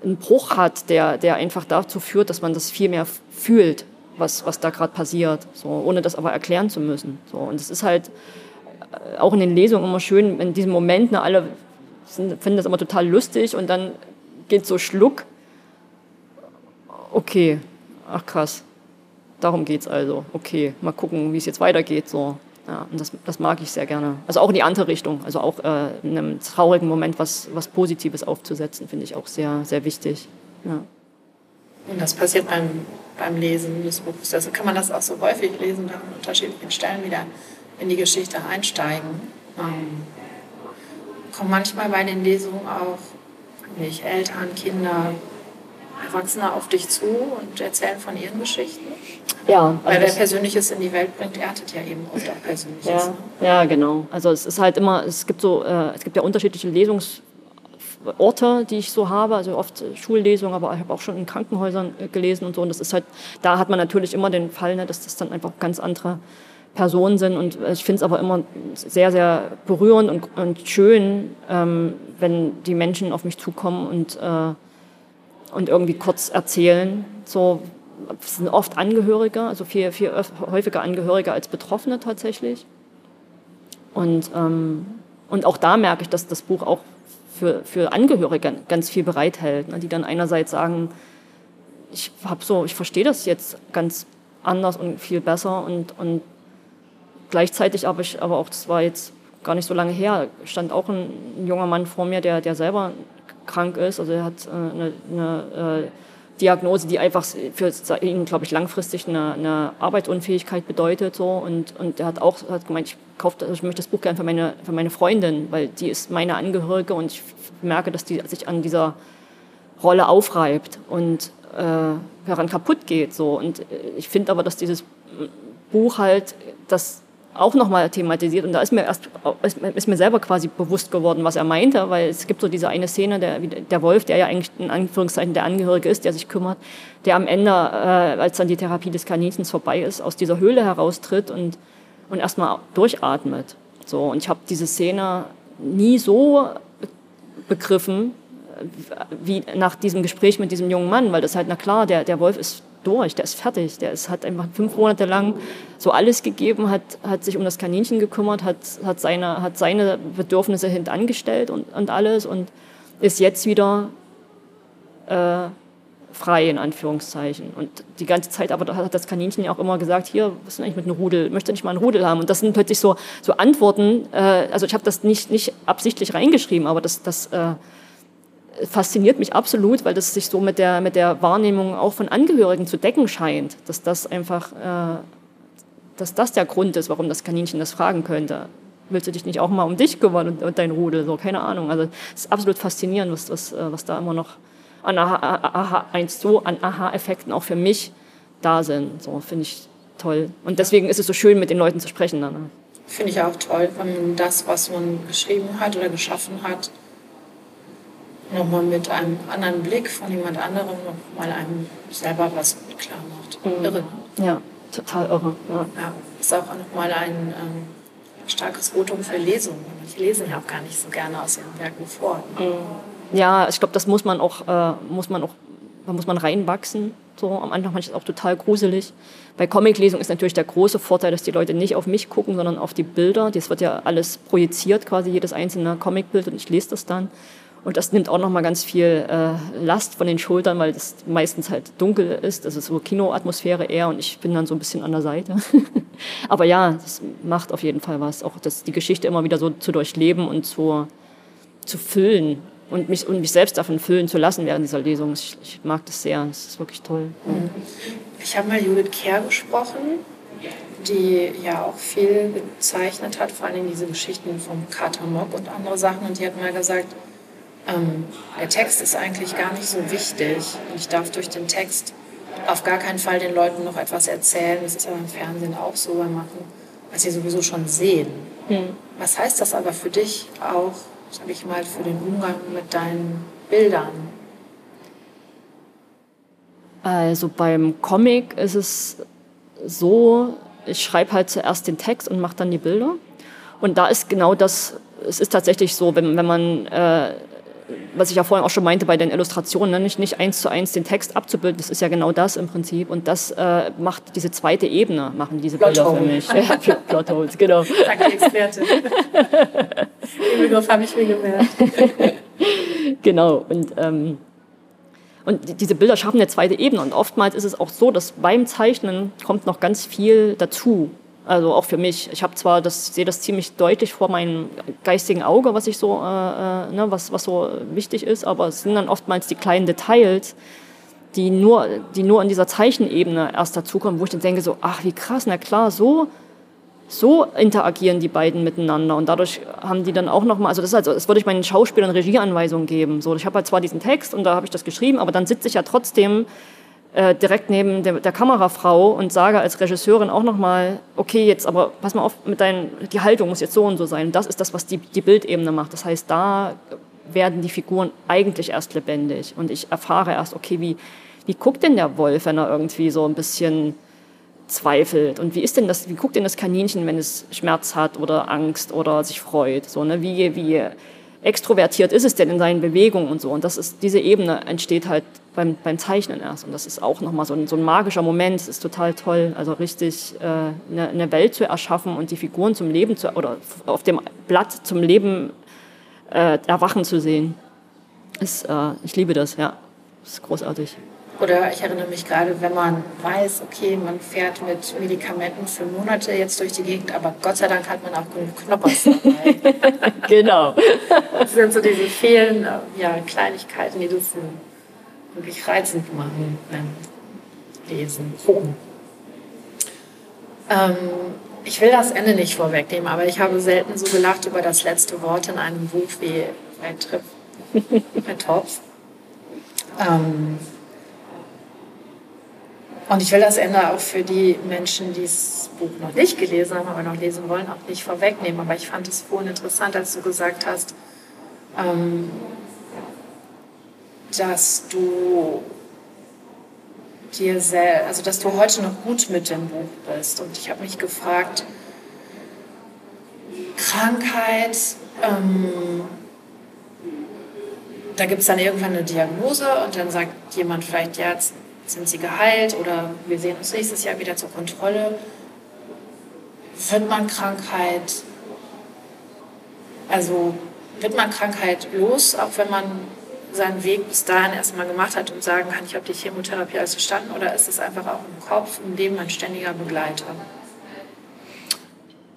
einen Bruch hat, der, der einfach dazu führt, dass man das viel mehr fühlt, was, was da gerade passiert, so, ohne das aber erklären zu müssen. So. Und es ist halt äh, auch in den Lesungen immer schön, in diesem Moment, ne, alle sind, finden das immer total lustig und dann geht so Schluck okay, ach krass, darum geht's also. Okay, mal gucken, wie es jetzt weitergeht. So. Ja, und das, das mag ich sehr gerne. Also auch in die andere Richtung, also auch äh, in einem traurigen Moment was, was Positives aufzusetzen, finde ich auch sehr, sehr wichtig. Ja. Und das passiert beim, beim Lesen des Buches. Also kann man das auch so häufig lesen, an unterschiedlichen Stellen wieder in die Geschichte einsteigen. Ähm, kommen manchmal bei den Lesungen auch nicht Eltern, Kinder, Erwachsene auf dich zu und erzählen von ihren Geschichten. Ja. Also Weil wer Persönliches in die Welt bringt, erntet ja eben oft auch Persönliches. Ja, ne? ja genau. Also es ist halt immer, es gibt so, äh, es gibt ja unterschiedliche Lesungsorte, die ich so habe, also oft Schullesungen, aber ich habe auch schon in Krankenhäusern äh, gelesen und so. Und das ist halt, da hat man natürlich immer den Fall, ne, dass das dann einfach ganz andere Personen sind. Und ich finde es aber immer sehr, sehr berührend und, und schön, ähm, wenn die Menschen auf mich zukommen und äh, und irgendwie kurz erzählen. So sind oft Angehörige, also viel, viel häufiger Angehörige als Betroffene tatsächlich. Und, ähm, und auch da merke ich, dass das Buch auch für, für Angehörige ganz viel bereithält, ne, die dann einerseits sagen, ich habe so, ich verstehe das jetzt ganz anders und viel besser und, und gleichzeitig habe ich aber auch, das war jetzt gar nicht so lange her, stand auch ein, ein junger Mann vor mir, der, der selber krank ist. Also er hat äh, eine, eine äh, Diagnose, die einfach für ihn, glaube ich, langfristig eine, eine, Arbeitsunfähigkeit bedeutet. So. Und, und er hat auch hat gemeint, ich, kaufe, also ich möchte das Buch gerne für meine, für meine Freundin, weil die ist meine Angehörige und ich merke, dass die sich an dieser Rolle aufreibt und äh, daran kaputt geht. So. Und ich finde aber, dass dieses Buch halt das auch nochmal thematisiert. Und da ist mir erst ist mir selber quasi bewusst geworden, was er meinte, weil es gibt so diese eine Szene, der, der Wolf, der ja eigentlich in Anführungszeichen der Angehörige ist, der sich kümmert, der am Ende, äh, als dann die Therapie des Kaninchens vorbei ist, aus dieser Höhle heraustritt und, und erstmal durchatmet. So, und ich habe diese Szene nie so begriffen, wie nach diesem Gespräch mit diesem jungen Mann, weil das halt, na klar, der, der Wolf ist durch, der ist fertig. Der ist, hat einfach fünf Monate lang so alles gegeben, hat, hat sich um das Kaninchen gekümmert, hat, hat, seine, hat seine Bedürfnisse hintangestellt und, und alles und ist jetzt wieder äh, frei, in Anführungszeichen. Und die ganze Zeit aber hat das Kaninchen ja auch immer gesagt, hier, was ist denn eigentlich mit einem Rudel? Möchte nicht mal einen Rudel haben? Und das sind plötzlich so, so Antworten, äh, also ich habe das nicht, nicht absichtlich reingeschrieben, aber das, das äh, fasziniert mich absolut, weil das sich so mit der, mit der Wahrnehmung auch von Angehörigen zu decken scheint, dass das einfach, äh, dass das der Grund ist, warum das Kaninchen das fragen könnte. Willst du dich nicht auch mal um dich kümmern und, und dein Rudel? So, keine Ahnung. Also es ist absolut faszinierend, was, was, äh, was da immer noch an Aha, Aha, eins so an Aha-Effekten auch für mich da sind. So finde ich toll. Und deswegen ist es so schön, mit den Leuten zu sprechen dann. Ne? Finde ich auch toll, wenn man das, was man geschrieben hat oder geschaffen hat, nochmal mit einem anderen Blick von jemand anderem nochmal einem selber was klar macht. Mhm. Irre. Ja, total irre. Ja. ja ist auch nochmal ein ähm, starkes Votum für Lesungen. Ich lese ja auch gar nicht so gerne aus ihren Werken vor. Mhm. Ja, ich glaube, das muss man auch, äh, muss man auch, da muss man reinwachsen. So, am Anfang fand ich das auch total gruselig. Bei Comiclesung ist natürlich der große Vorteil, dass die Leute nicht auf mich gucken, sondern auf die Bilder. Das wird ja alles projiziert, quasi jedes einzelne Comicbild und ich lese das dann. Und das nimmt auch nochmal ganz viel äh, Last von den Schultern, weil es meistens halt dunkel ist. Das ist so Kinoatmosphäre eher und ich bin dann so ein bisschen an der Seite. Aber ja, das macht auf jeden Fall was. Auch das, die Geschichte immer wieder so zu durchleben und zu, zu füllen und mich, und mich selbst davon füllen zu lassen während dieser Lesung. Ich, ich mag das sehr. Das ist wirklich toll. Ich habe mal Judith Kerr gesprochen, die ja auch viel gezeichnet hat, vor allem diese Geschichten vom Kater Mock und andere Sachen. Und die hat mal gesagt, ähm, der Text ist eigentlich gar nicht so wichtig. Ich darf durch den Text auf gar keinen Fall den Leuten noch etwas erzählen. Das ist ja im Fernsehen auch so beim Machen, was sie sowieso schon sehen. Mhm. Was heißt das aber für dich auch, sage ich mal, für den Umgang mit deinen Bildern? Also beim Comic ist es so, ich schreibe halt zuerst den Text und mache dann die Bilder. Und da ist genau das, es ist tatsächlich so, wenn, wenn man äh, was ich ja vorhin auch schon meinte bei den Illustrationen, ne? nicht, nicht eins zu eins den Text abzubilden, das ist ja genau das im Prinzip. Und das äh, macht diese zweite Ebene, machen diese Plot Bilder für mich. ja, Plot Holes, genau. Sagt die Experte. Den Begriff habe ich mir gemerkt. genau, und, ähm, und diese Bilder schaffen eine zweite Ebene. Und oftmals ist es auch so, dass beim Zeichnen kommt noch ganz viel dazu. Also auch für mich. Ich habe zwar das, sehe das ziemlich deutlich vor meinem geistigen Auge, was ich so, äh, äh, ne, was, was so wichtig ist, aber es sind dann oftmals die kleinen Details, die nur, die nur in dieser Zeichenebene erst dazukommen, wo ich dann denke so, ach wie krass, na klar, so, so interagieren die beiden miteinander und dadurch haben die dann auch nochmal, also das ist also, das würde ich meinen Schauspielern Regieanweisungen geben. So, ich habe halt zwar diesen Text und da habe ich das geschrieben, aber dann sitze ich ja trotzdem äh, direkt neben der, der, Kamerafrau und sage als Regisseurin auch nochmal, okay, jetzt aber pass mal auf, mit deinen, die Haltung muss jetzt so und so sein. Das ist das, was die, die Bildebene macht. Das heißt, da werden die Figuren eigentlich erst lebendig. Und ich erfahre erst, okay, wie, wie guckt denn der Wolf, wenn er irgendwie so ein bisschen zweifelt? Und wie ist denn das, wie guckt denn das Kaninchen, wenn es Schmerz hat oder Angst oder sich freut, so, ne, wie, wie extrovertiert ist es denn in seinen Bewegungen und so? Und das ist, diese Ebene entsteht halt beim, beim Zeichnen erst. Und das ist auch nochmal so ein, so ein magischer Moment. Es ist total toll, also richtig äh, eine, eine, Welt zu erschaffen und die Figuren zum Leben zu, oder auf dem Blatt zum Leben äh, erwachen zu sehen. Ist, äh, ich liebe das, ja. Das ist großartig. Oder ich erinnere mich gerade, wenn man weiß, okay, man fährt mit Medikamenten für Monate jetzt durch die Gegend, aber Gott sei Dank hat man auch genug Knoppers dabei. genau. Das sind so diese vielen äh, ja, Kleinigkeiten, die das wirklich reizend machen beim Lesen, gucken. Ähm, ich will das Ende nicht vorwegnehmen, aber ich habe selten so gelacht über das letzte Wort in einem Buch wie bei Trip, bei Tops. Ähm, und ich will das Ende auch für die Menschen, die das Buch noch nicht gelesen haben, aber noch lesen wollen, auch nicht vorwegnehmen. Aber ich fand es vorhin interessant, als du gesagt hast, ähm, dass du dir sehr, also dass du heute noch gut mit dem Buch bist. Und ich habe mich gefragt, Krankheit, ähm, da gibt es dann irgendwann eine Diagnose und dann sagt jemand vielleicht, ja, jetzt sind sie geheilt oder wir sehen uns nächstes Jahr wieder zur Kontrolle. Wird man Krankheit, also wird man Krankheit los, auch wenn man seinen Weg bis dahin erstmal gemacht hat und sagen kann, ich habe die Chemotherapie alles verstanden oder ist es einfach auch im Kopf, im Leben ein ständiger Begleiter?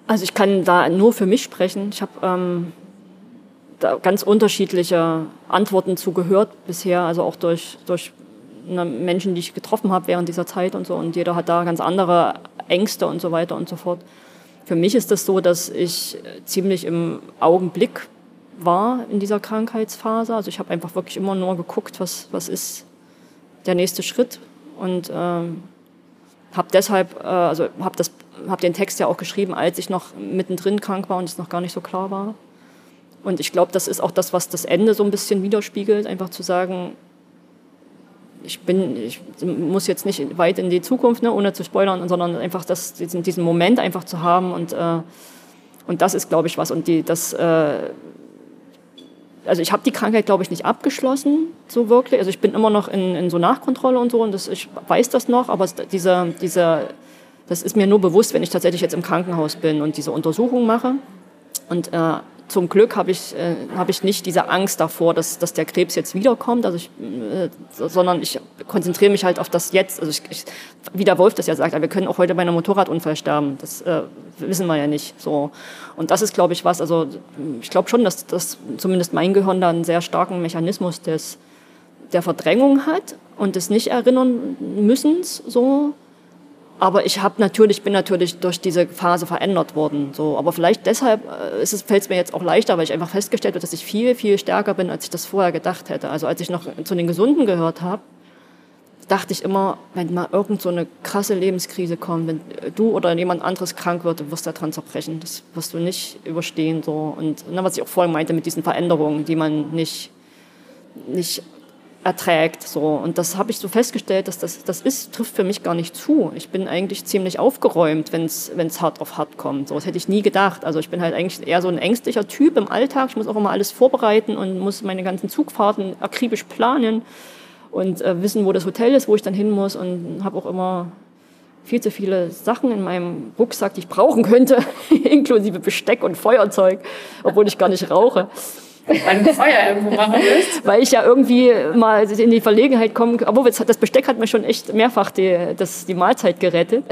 Also ich kann da nur für mich sprechen. Ich habe ähm, da ganz unterschiedliche Antworten zugehört bisher, also auch durch, durch Menschen, die ich getroffen habe während dieser Zeit und so. Und jeder hat da ganz andere Ängste und so weiter und so fort. Für mich ist das so, dass ich ziemlich im Augenblick war in dieser Krankheitsphase. Also ich habe einfach wirklich immer nur geguckt, was, was ist der nächste Schritt und ähm, habe deshalb, äh, also habe hab den Text ja auch geschrieben, als ich noch mittendrin krank war und es noch gar nicht so klar war. Und ich glaube, das ist auch das, was das Ende so ein bisschen widerspiegelt, einfach zu sagen, ich bin, ich muss jetzt nicht weit in die Zukunft, ne, ohne zu spoilern, sondern einfach das, diesen, diesen Moment einfach zu haben und äh, und das ist, glaube ich, was. Und die, das, äh, also ich habe die Krankheit, glaube ich, nicht abgeschlossen, so wirklich. Also ich bin immer noch in, in so Nachkontrolle und so und das, ich weiß das noch, aber dieser, dieser, das ist mir nur bewusst, wenn ich tatsächlich jetzt im Krankenhaus bin und diese Untersuchung mache. Und äh, zum Glück habe ich, äh, hab ich nicht diese Angst davor, dass, dass der Krebs jetzt wiederkommt, also ich, äh, sondern ich konzentriere mich halt auf das Jetzt. Also ich, ich, wie der Wolf das ja sagt, wir können auch heute bei einem Motorradunfall sterben. Das äh, wissen wir ja nicht. So. Und das ist, glaube ich, was, also ich glaube schon, dass, dass zumindest mein Gehirn da einen sehr starken Mechanismus des, der Verdrängung hat und des Nicht-Erinnern müssen so aber ich habe natürlich, bin natürlich durch diese Phase verändert worden. So. Aber vielleicht deshalb äh, fällt es mir jetzt auch leichter, weil ich einfach festgestellt habe, dass ich viel, viel stärker bin, als ich das vorher gedacht hätte. Also als ich noch zu den Gesunden gehört habe, dachte ich immer, wenn mal irgend so eine krasse Lebenskrise kommt, wenn du oder jemand anderes krank wird, du wirst da dran zerbrechen. Das wirst du nicht überstehen. So. Und na, was ich auch vorhin meinte mit diesen Veränderungen, die man nicht, nicht erträgt. So. Und das habe ich so festgestellt, dass das, das ist, trifft für mich gar nicht zu. Ich bin eigentlich ziemlich aufgeräumt, wenn es hart auf hart kommt. So, das hätte ich nie gedacht. Also ich bin halt eigentlich eher so ein ängstlicher Typ im Alltag. Ich muss auch immer alles vorbereiten und muss meine ganzen Zugfahrten akribisch planen und äh, wissen, wo das Hotel ist, wo ich dann hin muss und habe auch immer viel zu viele Sachen in meinem Rucksack, die ich brauchen könnte, inklusive Besteck und Feuerzeug, obwohl ich gar nicht rauche. Weil Feuer irgendwo machen willst? Weil ich ja irgendwie mal in die Verlegenheit komme, obwohl das Besteck hat mir schon echt mehrfach die, das, die Mahlzeit gerettet.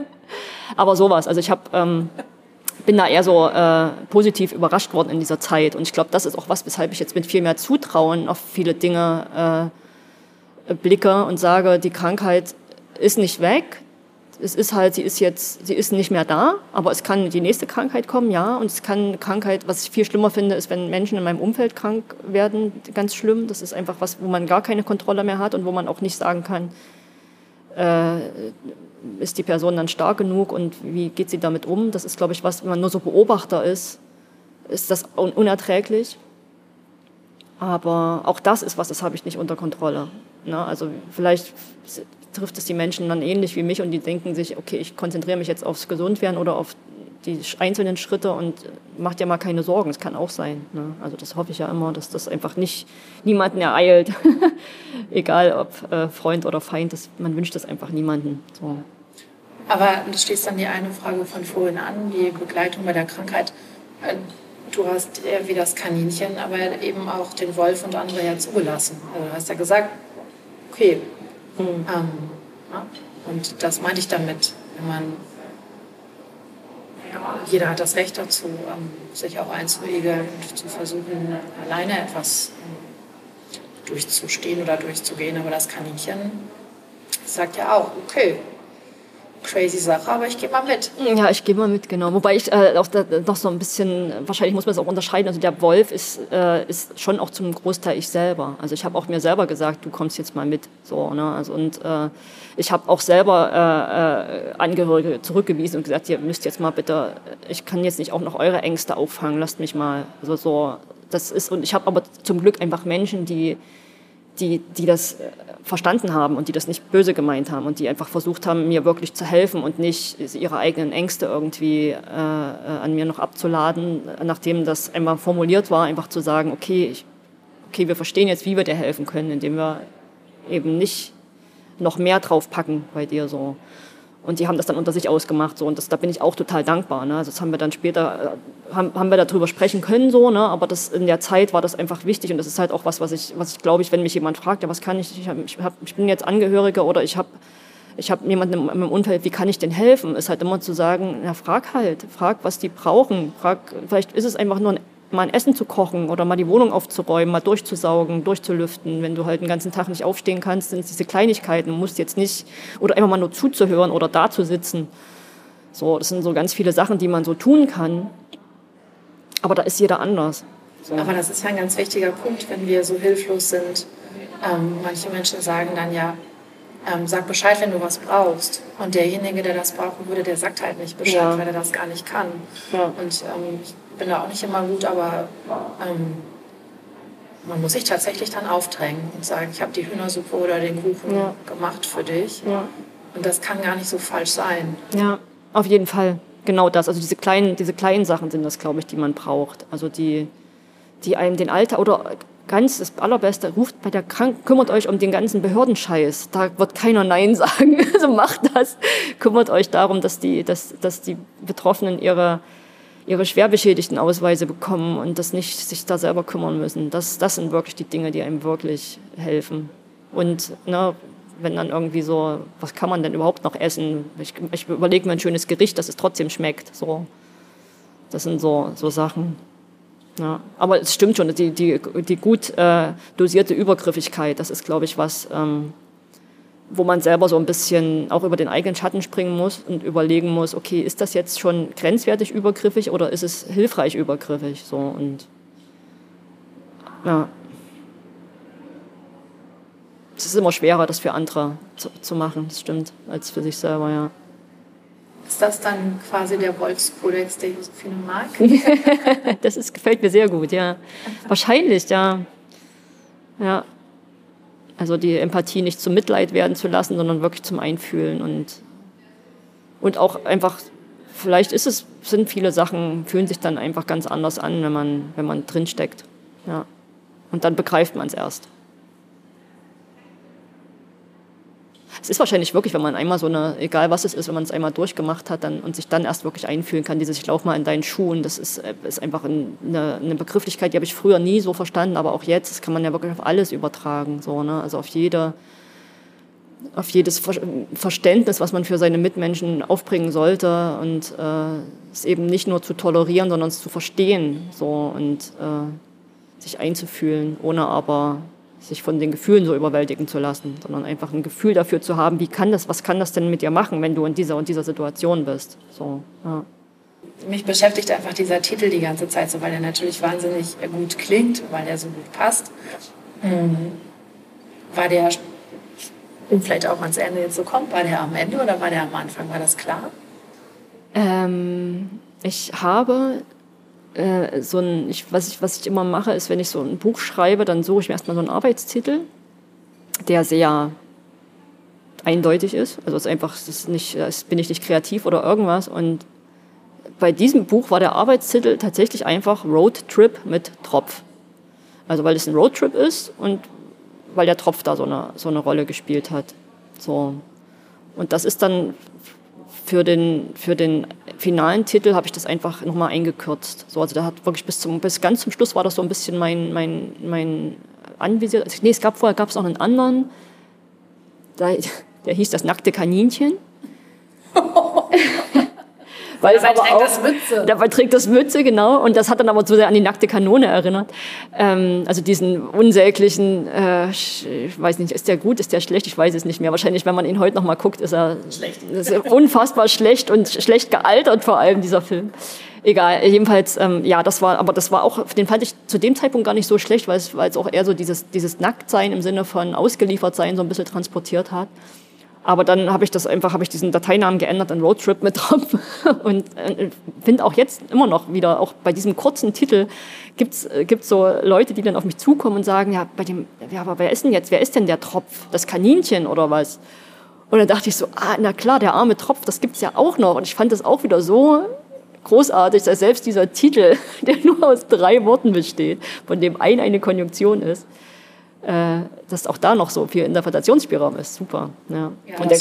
Aber sowas, also ich habe... Ähm, bin da eher so äh, positiv überrascht worden in dieser Zeit. Und ich glaube, das ist auch was, weshalb ich jetzt mit viel mehr Zutrauen auf viele Dinge äh, blicke und sage, die Krankheit ist nicht weg, es ist halt, sie ist jetzt, sie ist nicht mehr da, aber es kann die nächste Krankheit kommen, ja. Und es kann Krankheit, was ich viel schlimmer finde, ist, wenn Menschen in meinem Umfeld krank werden, ganz schlimm. Das ist einfach was, wo man gar keine Kontrolle mehr hat und wo man auch nicht sagen kann, äh, ist die Person dann stark genug und wie geht sie damit um? Das ist, glaube ich, was, wenn man nur so Beobachter ist, ist das unerträglich. Aber auch das ist was, das habe ich nicht unter Kontrolle. Ne? Also vielleicht trifft es die Menschen dann ähnlich wie mich und die denken sich, okay, ich konzentriere mich jetzt aufs Gesundwerden oder auf die einzelnen Schritte und macht ja mal keine Sorgen. Es kann auch sein. Ne? Also das hoffe ich ja immer, dass das einfach nicht niemanden ereilt. Egal ob äh, Freund oder Feind, das, man wünscht das einfach niemanden. So. Aber du stehst dann die eine Frage von vorhin an, die Begleitung bei der Krankheit. Äh, du hast eher wie das Kaninchen, aber eben auch den Wolf und andere ja zugelassen. Also du hast ja gesagt, okay, Mhm. Ähm? Und das meinte ich damit, wenn man jeder hat das Recht dazu, ähm, sich auch einzuregeln und zu versuchen, alleine etwas ähm, durchzustehen oder durchzugehen. Aber das Kaninchen sagt ja auch, okay, crazy Sache, aber ich gehe mal mit. Ja, ich gehe mal mit, genau. Wobei ich äh, auch da, noch so ein bisschen, wahrscheinlich muss man es auch unterscheiden, also der Wolf ist, äh, ist schon auch zum Großteil ich selber. Also ich habe auch mir selber gesagt, du kommst jetzt mal mit. So, ne? also, und äh, ich habe auch selber äh, äh, Angehörige zurückgewiesen und gesagt, ihr müsst jetzt mal bitte, ich kann jetzt nicht auch noch eure Ängste auffangen, lasst mich mal. Also so, das ist, und ich habe aber zum Glück einfach Menschen, die die, die das äh, verstanden haben und die das nicht böse gemeint haben und die einfach versucht haben, mir wirklich zu helfen und nicht ihre eigenen Ängste irgendwie äh, äh an mir noch abzuladen, nachdem das einmal formuliert war, einfach zu sagen, okay, ich, okay, wir verstehen jetzt, wie wir dir helfen können, indem wir eben nicht noch mehr draufpacken bei dir so. Und die haben das dann unter sich ausgemacht. So. Und das, da bin ich auch total dankbar. Ne? Also das haben wir dann später, äh, haben, haben wir darüber sprechen können, so, ne? aber das, in der Zeit war das einfach wichtig. Und das ist halt auch was, was ich, was ich glaube ich, wenn mich jemand fragt, ja, was kann ich, ich, hab, ich, bin jetzt Angehöriger oder ich habe ich hab jemanden im, Umfeld, wie kann ich denn helfen? Ist halt immer zu sagen, ja, frag halt, frag, was die brauchen. Frag, vielleicht ist es einfach nur ein mal ein Essen zu kochen oder mal die Wohnung aufzuräumen, mal durchzusaugen, durchzulüften. Wenn du halt den ganzen Tag nicht aufstehen kannst, sind es diese Kleinigkeiten. Du musst jetzt nicht, oder einfach mal nur zuzuhören oder da zu sitzen. So, das sind so ganz viele Sachen, die man so tun kann. Aber da ist jeder anders. So. Aber das ist ja ein ganz wichtiger Punkt, wenn wir so hilflos sind. Ähm, manche Menschen sagen dann ja, ähm, sag Bescheid, wenn du was brauchst. Und derjenige, der das brauchen würde, der sagt halt nicht Bescheid, ja. weil er das gar nicht kann. Ja. Und ähm, bin da auch nicht immer gut, aber ähm, man muss sich tatsächlich dann aufdrängen und sagen, ich habe die Hühnersuppe oder den Kuchen ja. gemacht für dich. Und das kann gar nicht so falsch sein. Ja, auf jeden Fall. Genau das. Also diese kleinen, diese kleinen Sachen sind das, glaube ich, die man braucht. Also die, die einem den Alter oder ganz das Allerbeste, ruft bei der Krank kümmert euch um den ganzen Behördenscheiß. Da wird keiner Nein sagen. Also macht das. Kümmert euch darum, dass die, dass, dass die Betroffenen ihre, ihre schwer beschädigten Ausweise bekommen und das nicht sich da selber kümmern müssen. Das, das sind wirklich die Dinge, die einem wirklich helfen. Und ne, wenn dann irgendwie so, was kann man denn überhaupt noch essen? Ich, ich überlege mir ein schönes Gericht, dass es trotzdem schmeckt. So. Das sind so, so Sachen. Ja, aber es stimmt schon, die, die, die gut äh, dosierte Übergriffigkeit, das ist, glaube ich, was, ähm, wo man selber so ein bisschen auch über den eigenen Schatten springen muss und überlegen muss, okay, ist das jetzt schon grenzwertig übergriffig oder ist es hilfreich übergriffig? So und ja. Es ist immer schwerer, das für andere zu, zu machen, das stimmt, als für sich selber, ja. Ist das dann quasi der Wolfskodex, der Josephine mag? das ist, gefällt mir sehr gut, ja. Wahrscheinlich, ja. Ja. Also die Empathie nicht zum Mitleid werden zu lassen, sondern wirklich zum Einfühlen und, und auch einfach, vielleicht ist es, sind viele Sachen, fühlen sich dann einfach ganz anders an, wenn man, wenn man drinsteckt. Ja. Und dann begreift man es erst. Es ist wahrscheinlich wirklich, wenn man einmal so eine, egal was es ist, wenn man es einmal durchgemacht hat dann, und sich dann erst wirklich einfühlen kann, dieses Ich lauf mal in deinen Schuhen, das ist, äh, ist einfach eine, eine Begrifflichkeit, die habe ich früher nie so verstanden, aber auch jetzt, das kann man ja wirklich auf alles übertragen, so, ne? also auf jede, auf jedes Verständnis, was man für seine Mitmenschen aufbringen sollte und äh, es eben nicht nur zu tolerieren, sondern es zu verstehen so und äh, sich einzufühlen, ohne aber sich von den Gefühlen so überwältigen zu lassen, sondern einfach ein Gefühl dafür zu haben, wie kann das, was kann das denn mit dir machen, wenn du in dieser und dieser Situation bist. So, ja. Mich beschäftigt einfach dieser Titel die ganze Zeit so, weil er natürlich wahnsinnig gut klingt, weil er so gut passt. Mhm. War der, und vielleicht auch ans Ende jetzt so kommt, war der am Ende oder war der am Anfang? War das klar? Ähm, ich habe äh, so ein, ich, was, ich, was ich immer mache, ist, wenn ich so ein Buch schreibe, dann suche ich mir erstmal so einen Arbeitstitel, der sehr eindeutig ist. Also es ist einfach, das ist nicht, das bin ich nicht kreativ oder irgendwas. Und bei diesem Buch war der Arbeitstitel tatsächlich einfach Road Trip mit Tropf. Also weil es ein Roadtrip ist und weil der Tropf da so eine, so eine Rolle gespielt hat. So. Und das ist dann für den, für den finalen Titel habe ich das einfach nochmal eingekürzt. So, also da hat wirklich bis, zum, bis ganz zum Schluss war das so ein bisschen mein, mein, mein anvisiert. Also, nee, es gab vorher gab es noch einen anderen, der, der hieß das nackte Kaninchen. Weil dabei trägt auch, das Mütze. Dabei trägt das Mütze, genau. Und das hat dann aber zu sehr an die nackte Kanone erinnert. Ähm, also diesen unsäglichen, äh, ich weiß nicht, ist der gut, ist der schlecht? Ich weiß es nicht mehr. Wahrscheinlich, wenn man ihn heute noch mal guckt, ist er schlecht. Ist unfassbar schlecht und schlecht gealtert vor allem, dieser Film. Egal, jedenfalls, ähm, ja, das war, aber das war auch, den fand ich zu dem Zeitpunkt gar nicht so schlecht, weil es, weil es auch eher so dieses, dieses Nacktsein im Sinne von ausgeliefert sein so ein bisschen transportiert hat. Aber dann habe ich das einfach, habe ich diesen Dateinamen geändert in Roadtrip mit drauf und äh, finde auch jetzt immer noch wieder, auch bei diesem kurzen Titel gibt's äh, gibt's so Leute, die dann auf mich zukommen und sagen, ja, bei dem, ja, aber wer ist denn jetzt, wer ist denn der Tropf, das Kaninchen oder was? Und dann dachte ich so, ah, na klar, der arme Tropf, das gibt's ja auch noch. Und ich fand das auch wieder so großartig, dass selbst dieser Titel, der nur aus drei Worten besteht, von dem ein eine Konjunktion ist, äh, dass auch da noch so viel Interpretationsspielraum ist. Super. Ja. ja und, der,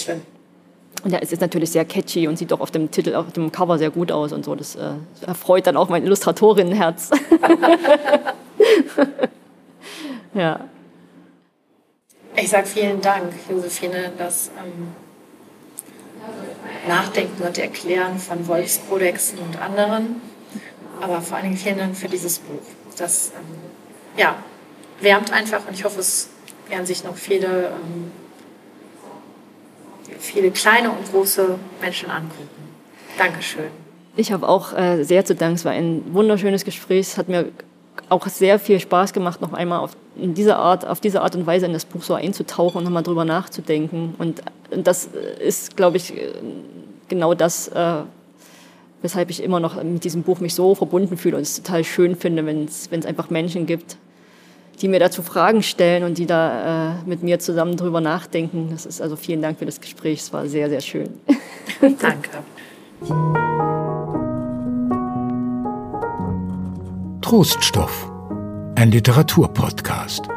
und der ist natürlich sehr catchy und sieht doch auf dem Titel, auf dem Cover sehr gut aus und so. Das äh, erfreut dann auch mein Illustratorinnenherz. ja. Ich sage vielen Dank, Josephine, das ähm, Nachdenken und Erklären von Wolfskodexen und anderen. Aber vor allen Dingen vielen Dank für dieses Buch. Das ähm, ja, wärmt einfach und ich hoffe, es werden sich noch viele, ähm, viele kleine und große Menschen angucken. Dankeschön. Ich habe auch äh, sehr zu danken. Es war ein wunderschönes Gespräch. Es hat mir auch sehr viel Spaß gemacht, noch einmal auf, in dieser Art, auf diese Art und Weise in das Buch so einzutauchen und nochmal drüber nachzudenken. Und, das ist, glaube ich, genau das, äh, weshalb ich immer noch mit diesem Buch mich so verbunden fühle und es total schön finde, wenn es einfach Menschen gibt, die mir dazu Fragen stellen und die da äh, mit mir zusammen drüber nachdenken. Das ist also vielen Dank für das Gespräch. Es war sehr, sehr schön. Danke. Troststoff, ein Literaturpodcast.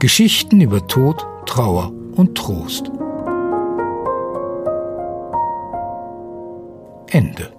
Geschichten über Tod, Trauer und Trost. Ende.